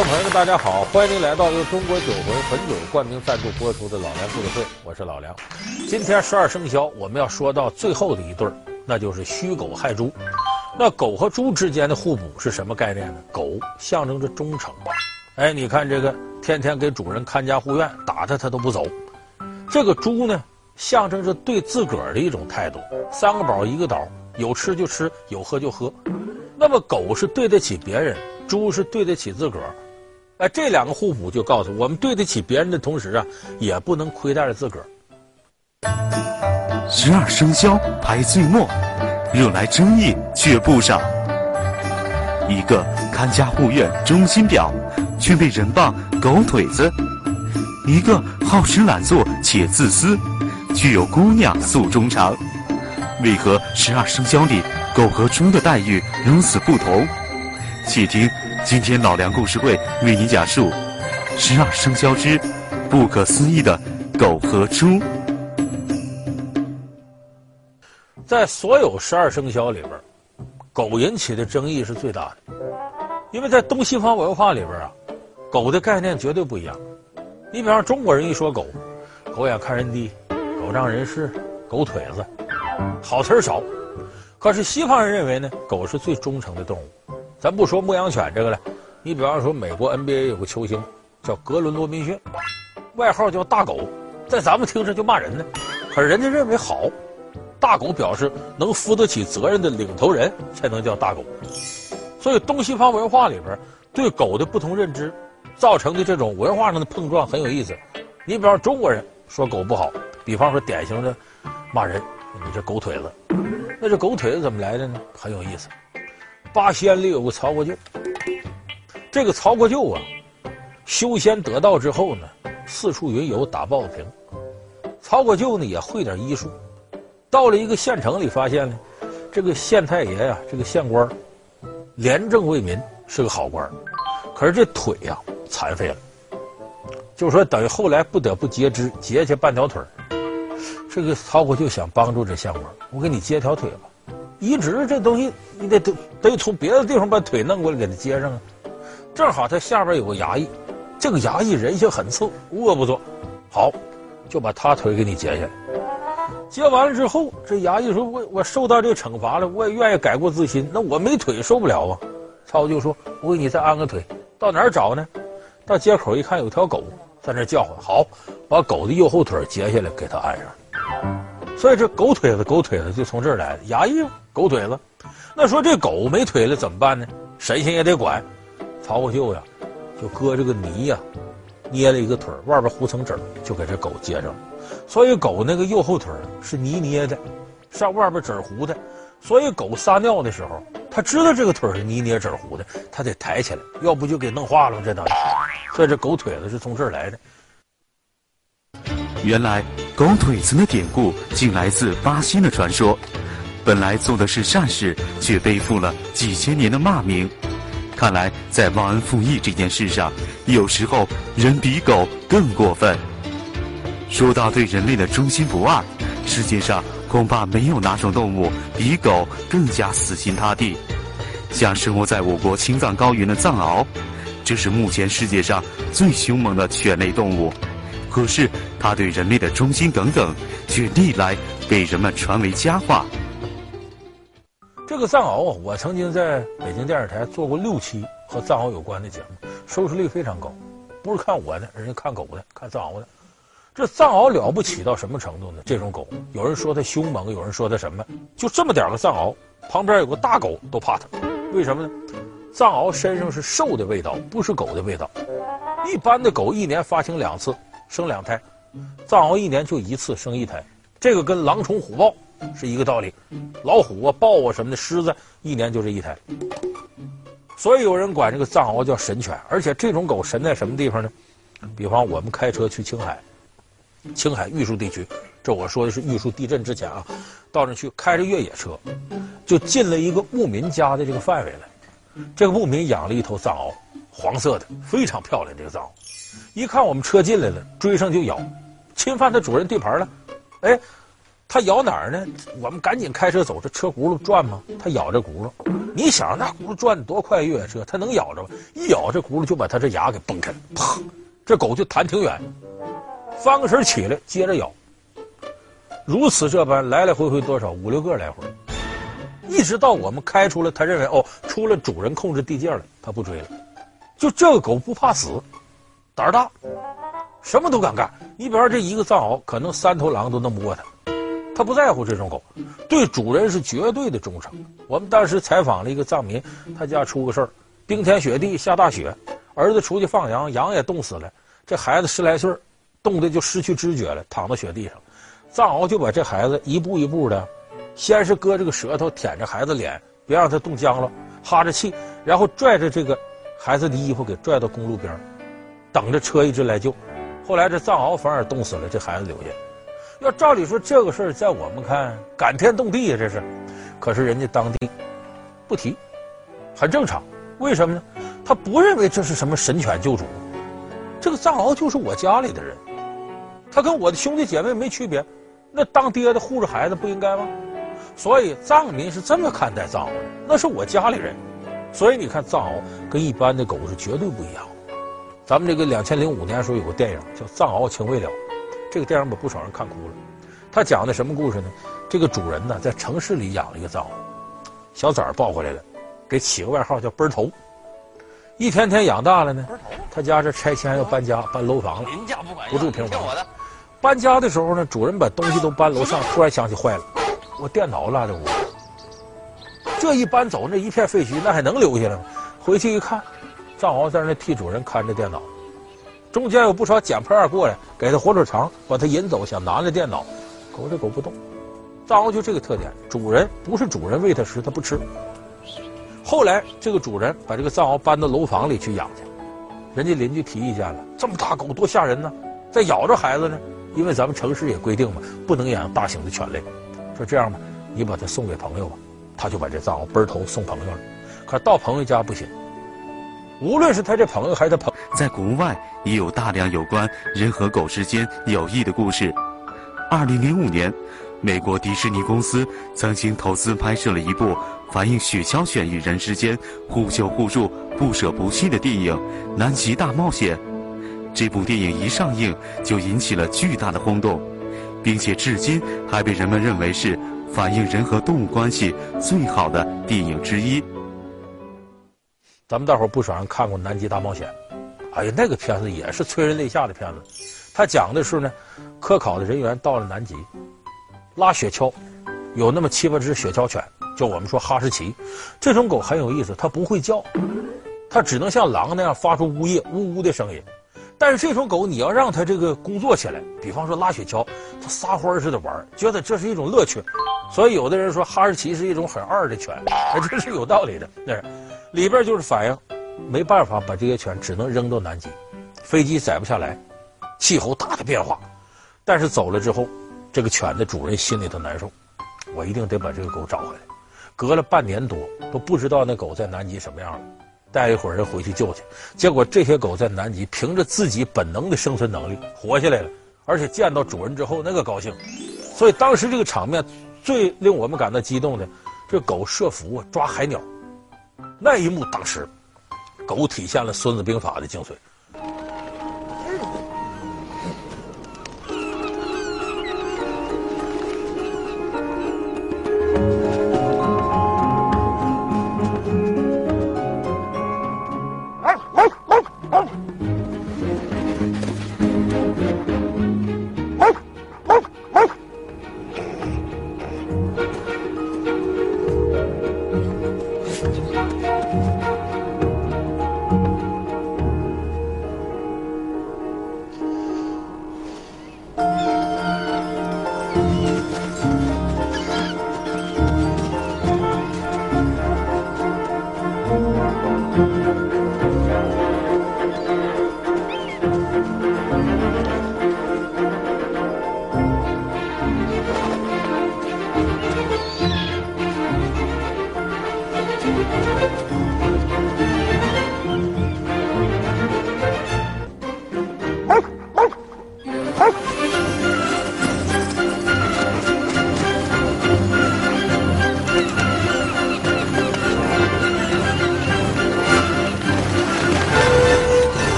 众朋友们，大家好，欢迎您来到由中国酒魂汾酒冠名赞助播出的《老梁故事会》，我是老梁。今天十二生肖，我们要说到最后的一对儿，那就是戌狗亥猪。那狗和猪之间的互补是什么概念呢？狗象征着忠诚，哎，你看这个天天给主人看家护院，打它它都不走。这个猪呢，象征着对自个儿的一种态度，三个宝一个倒，有吃就吃，有喝就喝。那么狗是对得起别人。猪是对得起自个儿，哎，这两个互补就告诉我们，对得起别人的同时啊，也不能亏待了自个儿。十二生肖排最末，惹来争议却不少。一个看家护院忠心表，却被人棒狗腿子；一个好吃懒做且自私，却有姑娘诉衷肠。为何十二生肖里狗和猪的待遇如此不同？且听。今天老梁故事会为你讲述十二生肖之不可思议的狗和猪。在所有十二生肖里边，狗引起的争议是最大的，因为在东西方文化里边啊，狗的概念绝对不一样。你比方中国人一说狗，狗眼看人低，狗仗人势，狗腿子，好词儿少。可是西方人认为呢，狗是最忠诚的动物。咱不说牧羊犬这个了，你比方说美国 NBA 有个球星叫格伦罗宾逊，外号叫大狗，在咱们听着就骂人呢，可是人家认为好，大狗表示能负得起责任的领头人才能叫大狗，所以东西方文化里边对狗的不同认知造成的这种文化上的碰撞很有意思。你比方中国人说狗不好，比方说典型的骂人，你这狗腿子，那这狗腿子怎么来的呢？很有意思。八仙里有个曹国舅，这个曹国舅啊，修仙得道之后呢，四处云游打抱不平。曹国舅呢也会点医术，到了一个县城里，发现呢，这个县太爷呀、这个县官，廉政为民，是个好官，可是这腿呀、残废了，就说等于后来不得不截肢，截下半条腿。这个曹国舅想帮助这县官，我给你截条腿吧。移植这东西，你得得得从别的地方把腿弄过来给他接上啊。正好他下边有个衙役，这个衙役人性很次，恶不作，好，就把他腿给你截下来。截完了之后，这衙役说：“我我受到这个惩罚了，我也愿意改过自新。那我没腿受不了啊。”曹就说：“我给你再安个腿，到哪儿找呢？到街口一看，有条狗在那叫唤。好，把狗的右后腿截下来给他安上。所以这狗腿子，狗腿子就从这儿来的。衙役。狗腿子，那说这狗没腿了怎么办呢？神仙也得管。曹国舅呀，就搁这个泥呀，捏了一个腿外边糊层纸，就给这狗接上了。所以狗那个右后腿是泥捏的，上外边纸糊的。所以狗撒尿的时候，他知道这个腿是泥捏纸糊的，他得抬起来，要不就给弄化了这东西。所以这狗腿子是从这儿来的。原来狗腿子的典故竟来自巴西的传说。本来做的是善事，却背负了几千年的骂名。看来在忘恩负义这件事上，有时候人比狗更过分。说到对人类的忠心不二，世界上恐怕没有哪种动物比狗更加死心塌地。像生活在我国青藏高原的藏獒，这是目前世界上最凶猛的犬类动物。可是它对人类的忠心耿耿，却历来被人们传为佳话。这个藏獒啊，我曾经在北京电视台做过六期和藏獒有关的节目，收视率非常高。不是看我的，人家看狗的，看藏獒的。这藏獒了不起到什么程度呢？这种狗，有人说它凶猛，有人说它什么？就这么点个藏獒，旁边有个大狗都怕它。为什么呢？藏獒身上是兽的味道，不是狗的味道。一般的狗一年发情两次，生两胎，藏獒一年就一次生一胎。这个跟狼虫虎豹。是一个道理，老虎啊、豹啊什么的，狮子一年就这一胎，所以有人管这个藏獒叫神犬。而且这种狗神在什么地方呢？比方我们开车去青海，青海玉树地区，这我说的是玉树地震之前啊，到那去开着越野车，就进了一个牧民家的这个范围了。这个牧民养了一头藏獒，黄色的，非常漂亮。这个藏獒，一看我们车进来了，追上就咬，侵犯他主人地盘了，哎。它咬哪儿呢？我们赶紧开车走，这车轱辘转吗？它咬这轱辘。你想那轱辘转多快？越野车它能咬着吗？一咬这轱辘就把它这牙给崩开了，啪！这狗就弹挺远，翻个身起来接着咬。如此这般来来回回多少五六个来回，一直到我们开出了他认为哦，出了主人控制地界了，他不追了。就这个狗不怕死，胆儿大，什么都敢干。你比方说这一个藏獒，可能三头狼都弄不过它，它不在乎这种狗，对主人是绝对的忠诚。我们当时采访了一个藏民，他家出个事儿，冰天雪地下大雪，儿子出去放羊，羊也冻死了，这孩子十来岁，冻得就失去知觉了，躺到雪地上。藏獒就把这孩子一步一步的，先是割这个舌头舔着孩子脸，别让他冻僵了，哈着气，然后拽着这个孩子的衣服给拽到公路边，等着车一直来救。后来这藏獒反而冻死了，这孩子留下。要照理说这个事儿在我们看感天动地呀，这是，可是人家当地不提，很正常。为什么呢？他不认为这是什么神犬救主，这个藏獒就是我家里的人，他跟我的兄弟姐妹没区别。那当爹的护着孩子不应该吗？所以藏民是这么看待藏獒的，那是我家里人。所以你看，藏獒跟一般的狗是绝对不一样。咱们这个两千零五年时候有个电影叫《藏獒情未了》，这个电影把不少人看哭了。他讲的什么故事呢？这个主人呢在城市里养了一个藏獒，小崽儿抱回来了，给起个外号叫“奔头”。一天天养大了呢，他家这拆迁要搬家搬楼房了，不住平房。搬家的时候呢，主人把东西都搬楼上，突然想起坏了，我电脑落在屋。这一搬走，那一片废墟，那还能留下来吗？回去一看，藏獒在那替主人看着电脑，中间有不少捡破烂过来，给他火腿肠，把他引走，想拿着电脑。狗这狗不动，藏獒就这个特点，主人不是主人喂它食，它不吃。后来这个主人把这个藏獒搬到楼房里去养去，人家邻居提意见了，这么大狗多吓人呢，再咬着孩子呢。因为咱们城市也规定嘛，不能养大型的犬类。说这样吧，你把它送给朋友吧，他就把这藏獒奔头送朋友了。可到朋友家不行，无论是他这朋友还是他朋，在国外也有大量有关人和狗之间友谊的故事。二零零五年，美国迪士尼公司曾经投资拍摄了一部反映雪橇犬与人之间互救互助、不舍不弃的电影《南极大冒险》。这部电影一上映就引起了巨大的轰动，并且至今还被人们认为是反映人和动物关系最好的电影之一。咱们大伙不少人看过《南极大冒险》，哎呀，那个片子也是催人泪下的片子。他讲的是呢，科考的人员到了南极，拉雪橇，有那么七八只雪橇犬，就我们说哈士奇，这种狗很有意思，它不会叫，它只能像狼那样发出呜咽、呜呜的声音。但是这种狗，你要让它这个工作起来，比方说拉雪橇，它撒欢似的玩，觉得这是一种乐趣。所以有的人说哈士奇是一种很二的犬，哎，这是有道理的。那里边就是反映，没办法把这些犬只能扔到南极，飞机载不下来，气候大的变化。但是走了之后，这个犬的主人心里头难受，我一定得把这个狗找回来。隔了半年多，都不知道那狗在南极什么样了。带一伙人回去救去，结果这些狗在南极凭着自己本能的生存能力活下来了，而且见到主人之后那个高兴，所以当时这个场面最令我们感到激动的，这狗设伏啊抓海鸟，那一幕当时，狗体现了《孙子兵法》的精髓。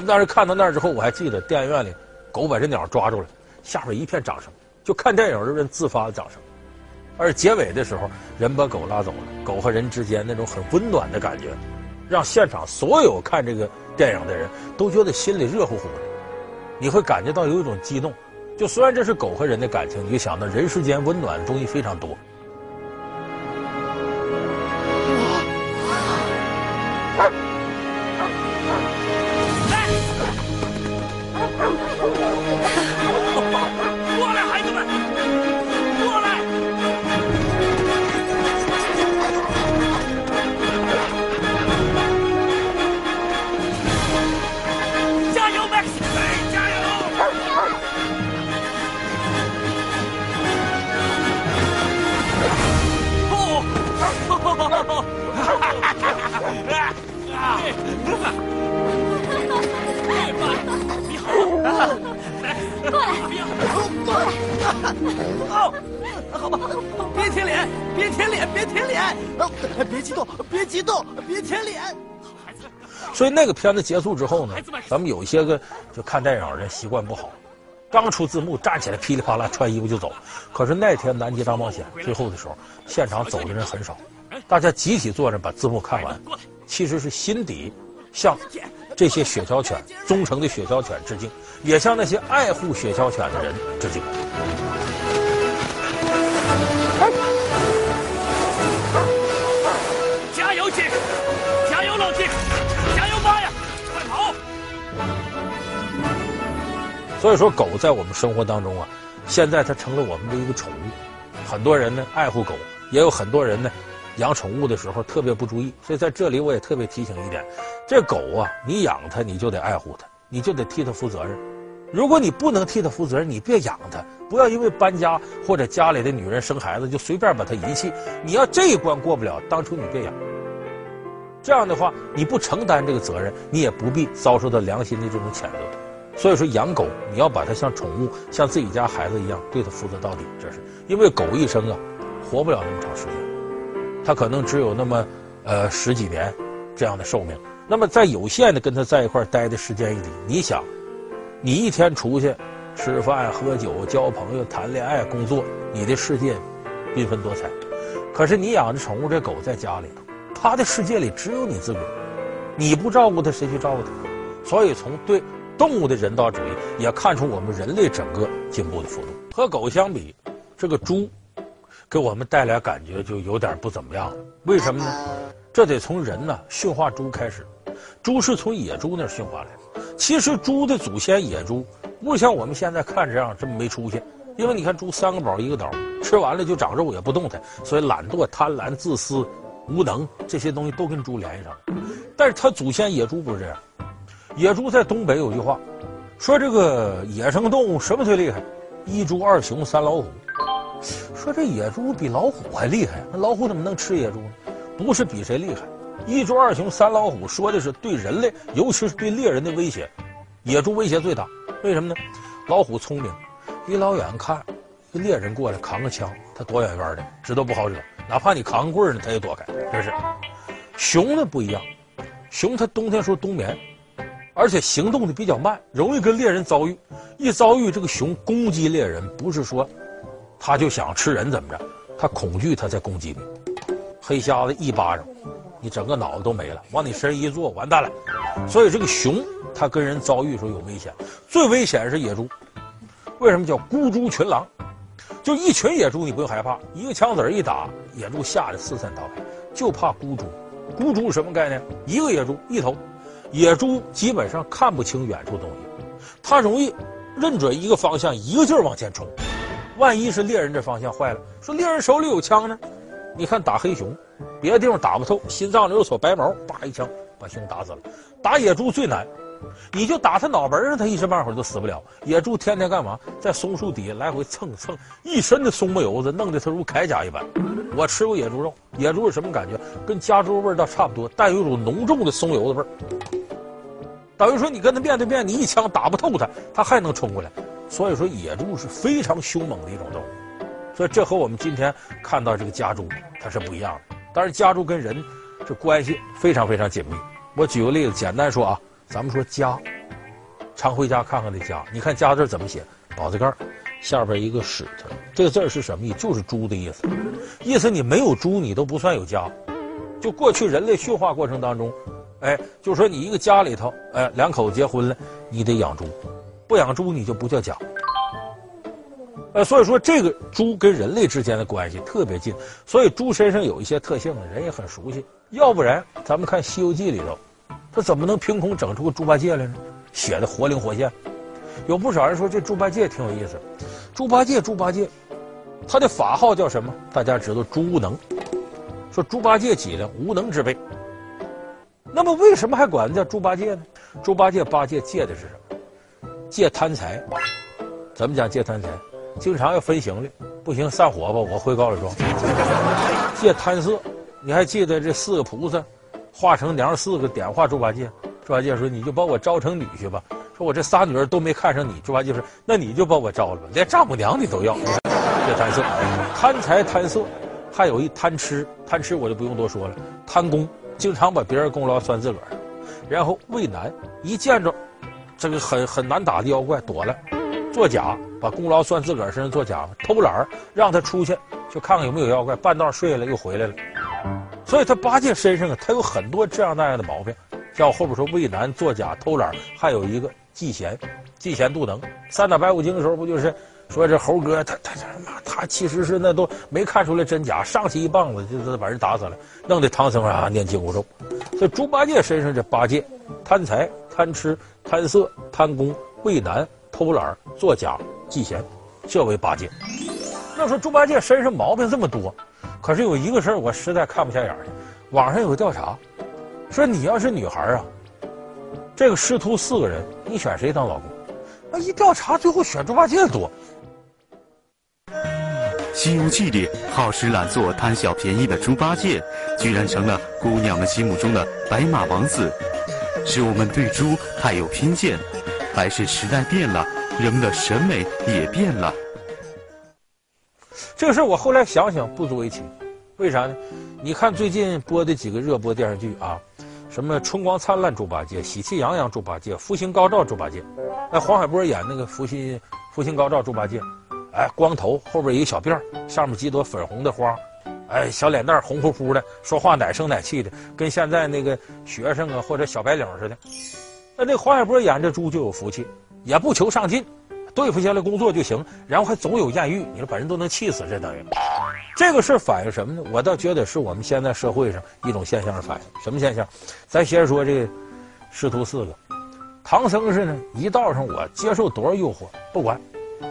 我们当时看到那儿之后我还记得电影院里狗把这鸟抓住了，下边一片掌声，就看电影的人自发的掌声。而结尾的时候，人把狗拉走了，狗和人之间那种很温暖的感觉，让现场所有看这个电影的人都觉得心里热乎乎的。你会感觉到有一种激动，就虽然这是狗和人的感情，你就想到人世间温暖的东西非常多。好吧，别舔脸，别舔脸，别舔脸，别激动，别激动，别舔脸。所以那个片子结束之后呢，咱们有一些个就看电影的人习惯不好，刚出字幕站起来噼里啪啦穿衣服就走。可是那天《南极大冒险》最后的时候，现场走的人很少，大家集体坐着把字幕看完，其实是心底向这些雪橇犬忠诚的雪橇犬致敬，也向那些爱护雪橇犬的人致敬。所以说，狗在我们生活当中啊，现在它成了我们的一个宠物。很多人呢爱护狗，也有很多人呢养宠物的时候特别不注意。所以在这里我也特别提醒一点：这狗啊，你养它你就得爱护它，你就得替它负责任。如果你不能替它负责任，你别养它。不要因为搬家或者家里的女人生孩子就随便把它遗弃。你要这一关过不了，当初你别养。这样的话，你不承担这个责任，你也不必遭受到良心的这种谴责。所以说养狗，你要把它像宠物，像自己家孩子一样，对它负责到底。这是因为狗一生啊，活不了那么长时间，它可能只有那么呃十几年这样的寿命。那么在有限的跟它在一块待的时间里，你想，你一天出去吃饭、喝酒、交朋友、谈恋爱、工作，你的世界缤纷多彩。可是你养的宠物这狗在家里头，它的世界里只有你自个儿，你不照顾它，谁去照顾它？所以从对。动物的人道主义也看出我们人类整个进步的幅度。和狗相比，这个猪给我们带来感觉就有点不怎么样了。为什么呢？这得从人呢驯化猪开始。猪是从野猪那儿驯化来的。其实猪的祖先野猪不像我们现在看这样这么没出息。因为你看猪三个宝一个岛，吃完了就长肉也不动弹，所以懒惰、贪婪、自私、无能这些东西都跟猪联系上了。但是它祖先野猪不是这样。野猪在东北有句话，说这个野生动物什么最厉害？一猪二熊三老虎。说这野猪比老虎还厉害，那老虎怎么能吃野猪呢？不是比谁厉害，一猪二熊三老虎说的是对人类，尤其是对猎人的威胁，野猪威胁最大。为什么呢？老虎聪明，一老远看，这猎人过来扛个枪，他躲远远的，知道不好惹，哪怕你扛个棍呢，他也躲开。这是熊呢不一样，熊它冬天时候冬眠。而且行动的比较慢，容易跟猎人遭遇。一遭遇，这个熊攻击猎人，不是说他就想吃人怎么着，他恐惧他在攻击你。黑瞎子一巴掌，你整个脑子都没了，往你身上一坐，完蛋了。所以这个熊，它跟人遭遇的时候有危险，最危险是野猪。为什么叫孤猪群狼？就一群野猪你不用害怕，一个枪子一打，野猪吓得四散逃跑，就怕孤猪。孤猪什么概念？一个野猪一头。野猪基本上看不清远处东西，它容易认准一个方向，一个劲儿往前冲。万一是猎人这方向坏了，说猎人手里有枪呢？你看打黑熊，别的地方打不透，心脏里有撮白毛，叭一枪把熊打死了。打野猪最难，你就打他脑门上，他一时半会儿都死不了。野猪天天干嘛？在松树底下来回蹭蹭，一身的松木油子，弄得他如铠甲一般。我吃过野猪肉，野猪是什么感觉？跟家猪味道差不多，但有一种浓重的松油的味儿。等于说你跟他面对面，你一枪打不透他，他还能冲过来。所以说野猪是非常凶猛的一种动物。所以这和我们今天看到这个家猪它是不一样的。但是家猪跟人这关系非常非常紧密。我举个例子，简单说啊，咱们说家，常回家看看的家。你看家字怎么写？宝字盖下边一个史字，这个字是什么意思？就是猪的意思。意思你没有猪，你都不算有家。就过去人类驯化过程当中，哎，就说你一个家里头，哎，两口子结婚了，你得养猪，不养猪你就不叫家。呃，所以说这个猪跟人类之间的关系特别近，所以猪身上有一些特性呢，人也很熟悉。要不然，咱们看《西游记》里头，他怎么能凭空整出个猪八戒来呢？写的活灵活现。有不少人说这猪八戒挺有意思。猪八戒，猪八戒，他的法号叫什么？大家知道猪无能。说猪八戒脊梁？无能之辈。那么为什么还管他叫猪八戒呢？猪八戒八戒戒的是什么？戒贪财。怎么讲戒贪财？经常要分行李，不行散伙吧，我回高老庄。戒贪色，你还记得这四个菩萨化成娘四个点化猪八戒？猪八戒说：“你就把我招成女婿吧。”说：“我这仨女儿都没看上你。”猪八戒说：“那你就把我招了吧，连丈母娘你都要。”戒贪色，贪财贪色，还有一贪吃，贪吃我就不用多说了。贪功，经常把别人功劳算自个儿。然后畏难，一见着这个很很难打的妖怪躲了。作假，把功劳算自个儿身上作假；偷懒，让他出去去看看有没有妖怪，半道睡了又回来了。所以他八戒身上啊，他有很多这样那样的毛病，像我后边说畏难、作假、偷懒，还有一个嫉贤，嫉贤妒能。三打白骨精的时候，不就是说这猴哥他他他妈他其实是那都没看出来真假，上去一棒子就是把人打死了，弄得唐僧啊念紧箍咒。所以猪八戒身上这八戒，贪财、贪吃、贪色、贪功、畏难。偷懒、作假、嫉贤，这为八戒。那说猪八戒身上毛病这么多，可是有一个事儿我实在看不下眼去。网上有个调查，说你要是女孩啊，这个师徒四个人，你选谁当老公？那一调查，最后选猪八戒多。《西游记》里好吃懒做、贪小便宜的猪八戒，居然成了姑娘们心目中的白马王子。是我们对猪太有偏见？还是时代变了，人们的审美也变了。这个事儿我后来想想不足为奇，为啥呢？你看最近播的几个热播电视剧啊，什么《春光灿烂猪八戒》《喜气洋洋猪八戒》《福星高照猪八戒》，哎，黄海波演那个福星福星高照猪八戒，哎，光头后边一个小辫儿，上面几朵粉红的花，哎，小脸蛋红乎乎的，说话奶声奶气的，跟现在那个学生啊或者小白领似的。那那黄海波演这猪就有福气，也不求上进，对付下来工作就行，然后还总有艳遇，你说把人都能气死，这等于。这个事反映什么呢？我倒觉得是我们现在社会上一种现象的反映。什么现象？咱先说这师徒四个，唐僧是呢，一道上我接受多少诱惑不管，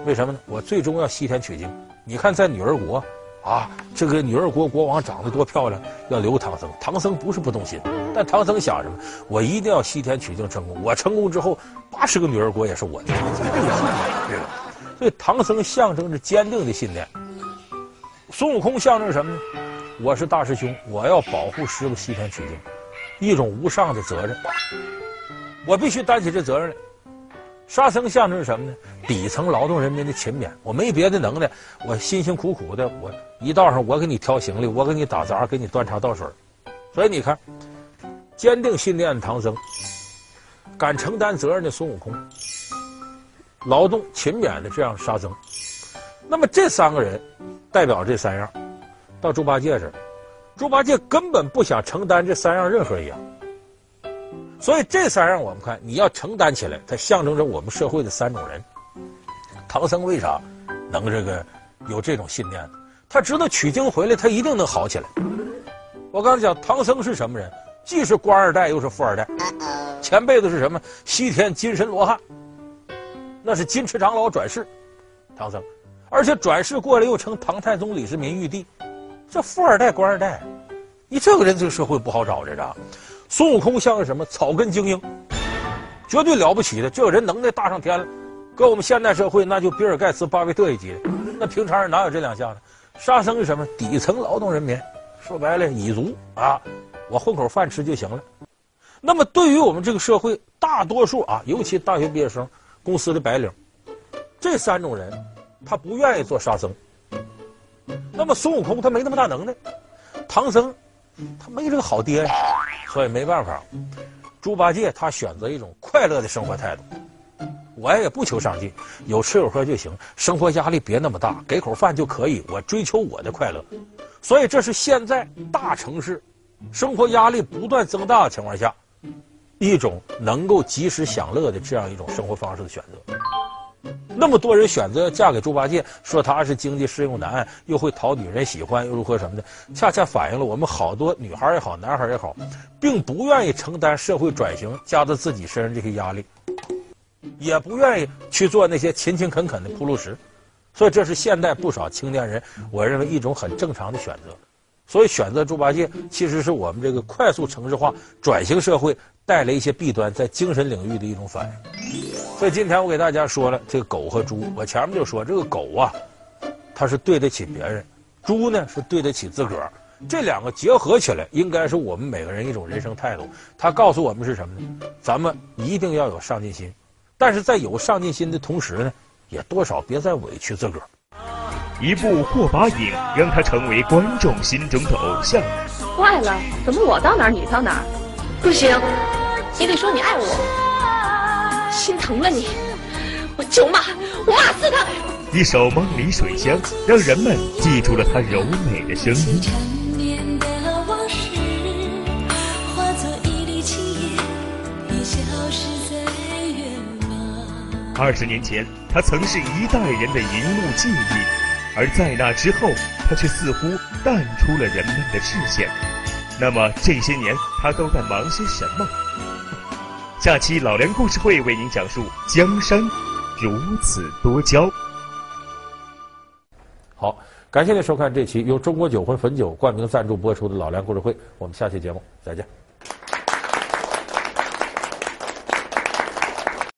为什么呢？我最终要西天取经。你看在女儿国。啊，这个女儿国国王长得多漂亮，要留唐僧。唐僧不是不动心，但唐僧想什么？我一定要西天取经成功。我成功之后，八十个女儿国也是我的。对吧？所以唐僧象征着坚定的信念。孙悟空象征什么呢？我是大师兄，我要保护师傅西天取经，一种无上的责任。我必须担起这责任来。沙僧象征什么呢？底层劳动人民的勤勉。我没别的能耐，我辛辛苦苦的，我一道上我给你挑行李，我给你打杂，给你端茶倒水。所以你看，坚定信念的唐僧，敢承担责任的孙悟空，劳动勤勉的这样沙僧。那么这三个人代表这三样，到猪八戒这儿，猪八戒根本不想承担这三样任何一样。所以这三样我们看，你要承担起来，它象征着我们社会的三种人。唐僧为啥能这个有这种信念？他知道取经回来，他一定能好起来。我刚才讲，唐僧是什么人？既是官二代，又是富二代。前辈子是什么？西天金身罗汉，那是金翅长老转世，唐僧，而且转世过来又称唐太宗李世民玉帝。这富二代、官二代，你这个人这个社会不好找着着。孙悟空像是什么草根精英，绝对了不起的，这个人能耐大上天了。搁我们现代社会，那就比尔盖茨、巴菲特一级的。那平常人哪有这两下呢？沙僧是什么底层劳动人民，说白了蚁族啊，我混口饭吃就行了。那么对于我们这个社会大多数啊，尤其大学毕业生、公司的白领，这三种人，他不愿意做沙僧。那么孙悟空他没那么大能耐，唐僧他没这个好爹呀。所以没办法，猪八戒他选择一种快乐的生活态度。我也不求上进，有吃有喝就行，生活压力别那么大，给口饭就可以，我追求我的快乐。所以这是现在大城市生活压力不断增大的情况下，一种能够及时享乐的这样一种生活方式的选择。那么多人选择嫁给猪八戒，说他是经济适用男，又会讨女人喜欢，又如何什么的，恰恰反映了我们好多女孩也好，男孩也好，并不愿意承担社会转型加在自己身上这些压力，也不愿意去做那些勤勤恳恳的铺路石，所以这是现代不少青年人，我认为一种很正常的选择。所以选择猪八戒，其实是我们这个快速城市化转型社会带来一些弊端，在精神领域的一种反应。所以今天我给大家说了这个狗和猪，我前面就说这个狗啊，它是对得起别人，猪呢是对得起自个儿，这两个结合起来，应该是我们每个人一种人生态度。它告诉我们是什么呢？咱们一定要有上进心，但是在有上进心的同时呢，也多少别再委屈自个儿。一部过把瘾，让他成为观众心中的偶像。坏了，怎么我到哪儿你到哪儿？不行，你得说你爱我，心疼了你，我就骂，我骂死他。一首《梦里水乡》，让人们记住了他柔美的声音。二十年前，他曾是一代人的荧幕记忆。而在那之后，他却似乎淡出了人们的视线。那么这些年，他都在忙些什么？下期老梁故事会为您讲述江山如此多娇。好，感谢您收看这期由中国酒魂汾酒冠名赞助播出的老梁故事会，我们下期节目再见。